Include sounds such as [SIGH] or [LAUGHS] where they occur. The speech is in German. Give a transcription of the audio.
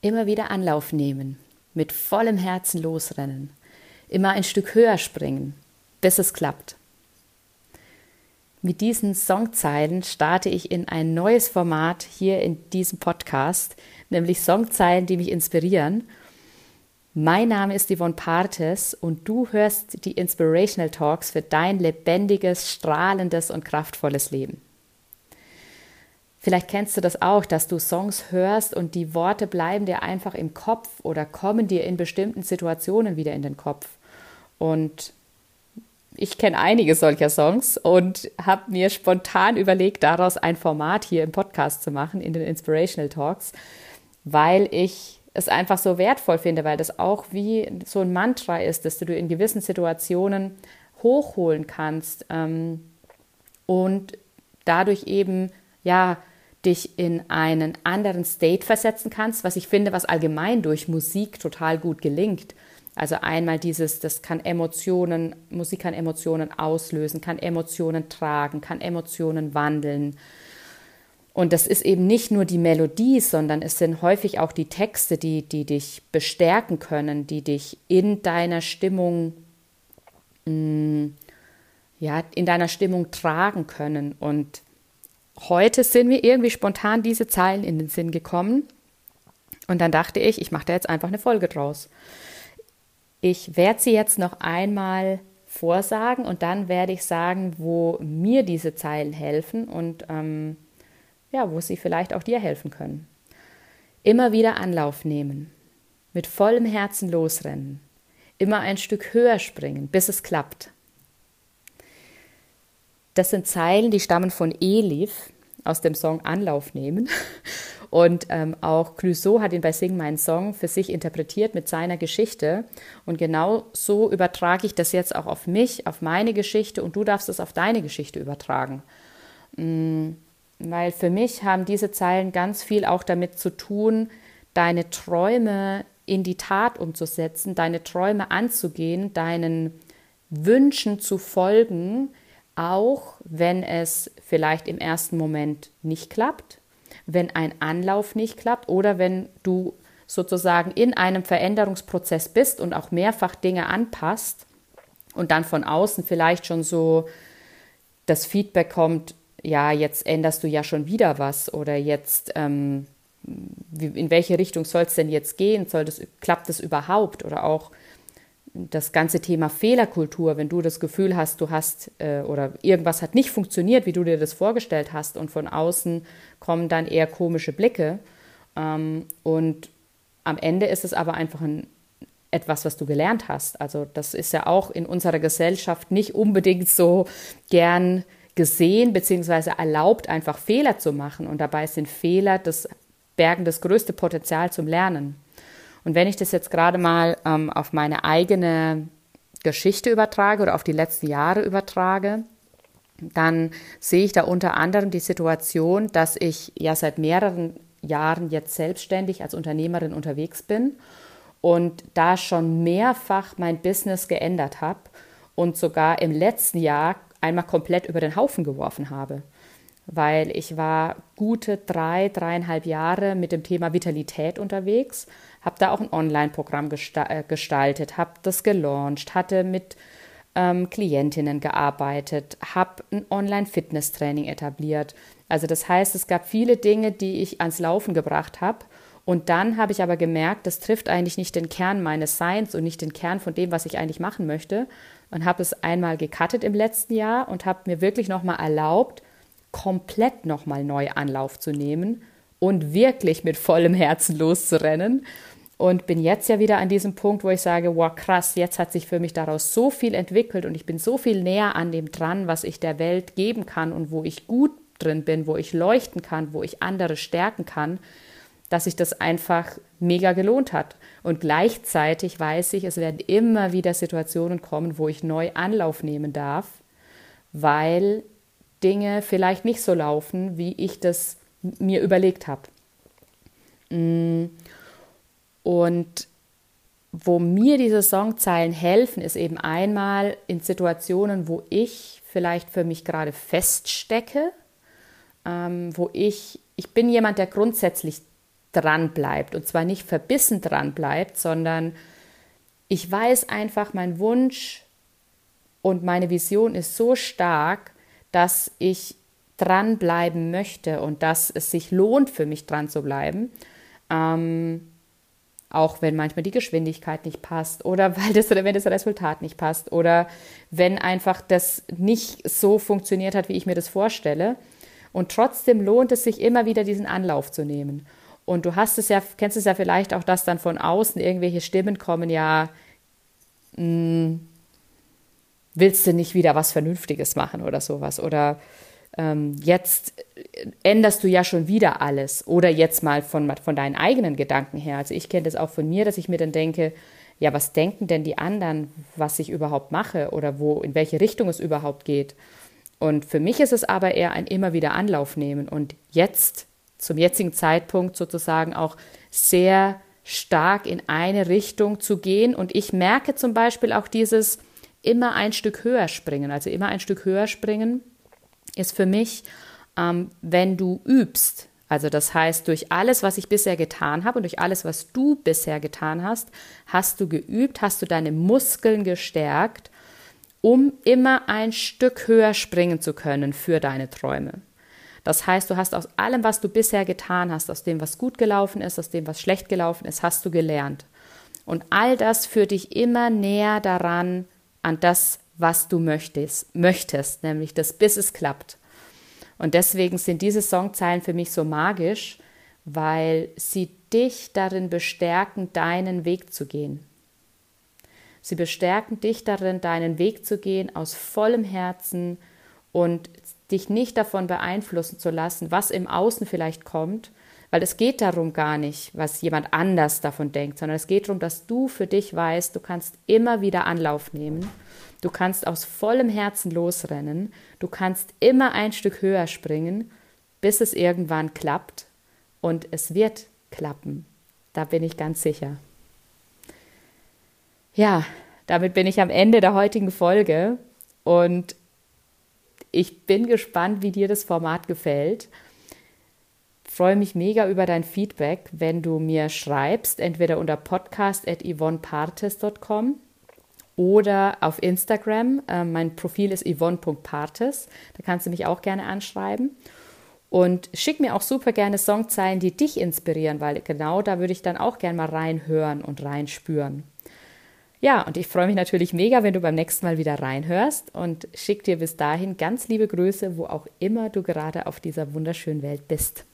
Immer wieder Anlauf nehmen, mit vollem Herzen losrennen, immer ein Stück höher springen, bis es klappt. Mit diesen Songzeilen starte ich in ein neues Format hier in diesem Podcast, nämlich Songzeilen, die mich inspirieren. Mein Name ist Yvonne Partes und du hörst die Inspirational Talks für dein lebendiges, strahlendes und kraftvolles Leben. Vielleicht kennst du das auch, dass du Songs hörst und die Worte bleiben dir einfach im Kopf oder kommen dir in bestimmten Situationen wieder in den Kopf. Und ich kenne einige solcher Songs und habe mir spontan überlegt, daraus ein Format hier im Podcast zu machen, in den Inspirational Talks, weil ich es einfach so wertvoll finde, weil das auch wie so ein Mantra ist, dass du in gewissen Situationen hochholen kannst ähm, und dadurch eben ja dich in einen anderen State versetzen kannst, was ich finde, was allgemein durch Musik total gut gelingt. Also einmal dieses, das kann Emotionen, Musik kann Emotionen auslösen, kann Emotionen tragen, kann Emotionen wandeln. Und das ist eben nicht nur die Melodie, sondern es sind häufig auch die Texte, die, die dich bestärken können, die dich in deiner Stimmung, mh, mm, ja, in deiner Stimmung tragen können. Und heute sind mir irgendwie spontan diese Zeilen in den Sinn gekommen. Und dann dachte ich, ich mache da jetzt einfach eine Folge draus. Ich werde sie jetzt noch einmal vorsagen und dann werde ich sagen, wo mir diese Zeilen helfen und ähm, ja, wo sie vielleicht auch dir helfen können. Immer wieder Anlauf nehmen, mit vollem Herzen losrennen, immer ein Stück höher springen, bis es klappt. Das sind Zeilen, die stammen von Elif aus dem Song Anlauf nehmen. Und ähm, auch Clouseau hat ihn bei Sing meinen Song für sich interpretiert mit seiner Geschichte. Und genau so übertrage ich das jetzt auch auf mich, auf meine Geschichte und du darfst es auf deine Geschichte übertragen. Mhm. Weil für mich haben diese Zeilen ganz viel auch damit zu tun, deine Träume in die Tat umzusetzen, deine Träume anzugehen, deinen Wünschen zu folgen, auch wenn es vielleicht im ersten Moment nicht klappt, wenn ein Anlauf nicht klappt oder wenn du sozusagen in einem Veränderungsprozess bist und auch mehrfach Dinge anpasst und dann von außen vielleicht schon so das Feedback kommt, ja, jetzt änderst du ja schon wieder was oder jetzt, ähm, in welche Richtung soll es denn jetzt gehen? Soll das, klappt das überhaupt? Oder auch das ganze Thema Fehlerkultur, wenn du das Gefühl hast, du hast äh, oder irgendwas hat nicht funktioniert, wie du dir das vorgestellt hast und von außen kommen dann eher komische Blicke ähm, und am Ende ist es aber einfach ein, etwas, was du gelernt hast. Also das ist ja auch in unserer Gesellschaft nicht unbedingt so gern gesehen beziehungsweise erlaubt, einfach Fehler zu machen und dabei sind Fehler das bergen das größte Potenzial zum Lernen. Und wenn ich das jetzt gerade mal ähm, auf meine eigene Geschichte übertrage oder auf die letzten Jahre übertrage, dann sehe ich da unter anderem die Situation, dass ich ja seit mehreren Jahren jetzt selbstständig als Unternehmerin unterwegs bin und da schon mehrfach mein Business geändert habe und sogar im letzten Jahr einmal komplett über den Haufen geworfen habe weil ich war gute drei, dreieinhalb Jahre mit dem Thema Vitalität unterwegs, habe da auch ein Online-Programm äh, gestaltet, habe das gelauncht, hatte mit ähm, Klientinnen gearbeitet, habe ein Online-Fitness-Training etabliert. Also das heißt, es gab viele Dinge, die ich ans Laufen gebracht habe. Und dann habe ich aber gemerkt, das trifft eigentlich nicht den Kern meines Seins und nicht den Kern von dem, was ich eigentlich machen möchte. Und habe es einmal gecuttet im letzten Jahr und habe mir wirklich nochmal erlaubt, komplett nochmal neu Anlauf zu nehmen und wirklich mit vollem Herzen loszurennen. Und bin jetzt ja wieder an diesem Punkt, wo ich sage, wow, krass, jetzt hat sich für mich daraus so viel entwickelt und ich bin so viel näher an dem dran, was ich der Welt geben kann und wo ich gut drin bin, wo ich leuchten kann, wo ich andere stärken kann, dass sich das einfach mega gelohnt hat. Und gleichzeitig weiß ich, es werden immer wieder Situationen kommen, wo ich neu Anlauf nehmen darf, weil Dinge vielleicht nicht so laufen, wie ich das mir überlegt habe. Mm. Und wo mir diese Songzeilen helfen, ist eben einmal in Situationen, wo ich vielleicht für mich gerade feststecke, ähm, wo ich, ich bin jemand, der grundsätzlich dran bleibt. Und zwar nicht verbissen dran bleibt, sondern ich weiß einfach, mein Wunsch und meine Vision ist so stark, dass ich dranbleiben möchte und dass es sich lohnt für mich dran zu bleiben. Ähm, auch wenn manchmal die Geschwindigkeit nicht passt oder [LAUGHS] weil das, wenn das Resultat nicht passt oder wenn einfach das nicht so funktioniert hat, wie ich mir das vorstelle. Und trotzdem lohnt es sich immer wieder, diesen Anlauf zu nehmen. Und du hast es ja, kennst es ja vielleicht auch, dass dann von außen irgendwelche Stimmen kommen, ja, mh, hm, willst du nicht wieder was Vernünftiges machen oder sowas? Oder ähm, jetzt änderst du ja schon wieder alles. Oder jetzt mal von, von deinen eigenen Gedanken her. Also ich kenne das auch von mir, dass ich mir dann denke, ja, was denken denn die anderen, was ich überhaupt mache oder wo, in welche Richtung es überhaupt geht? Und für mich ist es aber eher ein immer wieder Anlauf nehmen und jetzt zum jetzigen Zeitpunkt sozusagen auch sehr stark in eine Richtung zu gehen. Und ich merke zum Beispiel auch dieses immer ein Stück höher springen. Also immer ein Stück höher springen ist für mich, ähm, wenn du übst. Also das heißt, durch alles, was ich bisher getan habe und durch alles, was du bisher getan hast, hast du geübt, hast du deine Muskeln gestärkt, um immer ein Stück höher springen zu können für deine Träume. Das heißt, du hast aus allem, was du bisher getan hast, aus dem, was gut gelaufen ist, aus dem, was schlecht gelaufen ist, hast du gelernt. Und all das führt dich immer näher daran, an das, was du möchtest, möchtest, nämlich das, bis es klappt. Und deswegen sind diese Songzeilen für mich so magisch, weil sie dich darin bestärken, deinen Weg zu gehen. Sie bestärken dich darin, deinen Weg zu gehen aus vollem Herzen und dich nicht davon beeinflussen zu lassen, was im Außen vielleicht kommt, weil es geht darum gar nicht, was jemand anders davon denkt, sondern es geht darum, dass du für dich weißt, du kannst immer wieder Anlauf nehmen, du kannst aus vollem Herzen losrennen, du kannst immer ein Stück höher springen, bis es irgendwann klappt. Und es wird klappen. Da bin ich ganz sicher. Ja, damit bin ich am Ende der heutigen Folge. Und ich bin gespannt, wie dir das Format gefällt freue mich mega über dein Feedback, wenn du mir schreibst, entweder unter podcast.yvonnepartes.com oder auf Instagram. Äh, mein Profil ist yvonne.partes. Da kannst du mich auch gerne anschreiben. Und schick mir auch super gerne Songzeilen, die dich inspirieren, weil genau da würde ich dann auch gerne mal reinhören und reinspüren. Ja, und ich freue mich natürlich mega, wenn du beim nächsten Mal wieder reinhörst und schick dir bis dahin ganz liebe Grüße, wo auch immer du gerade auf dieser wunderschönen Welt bist.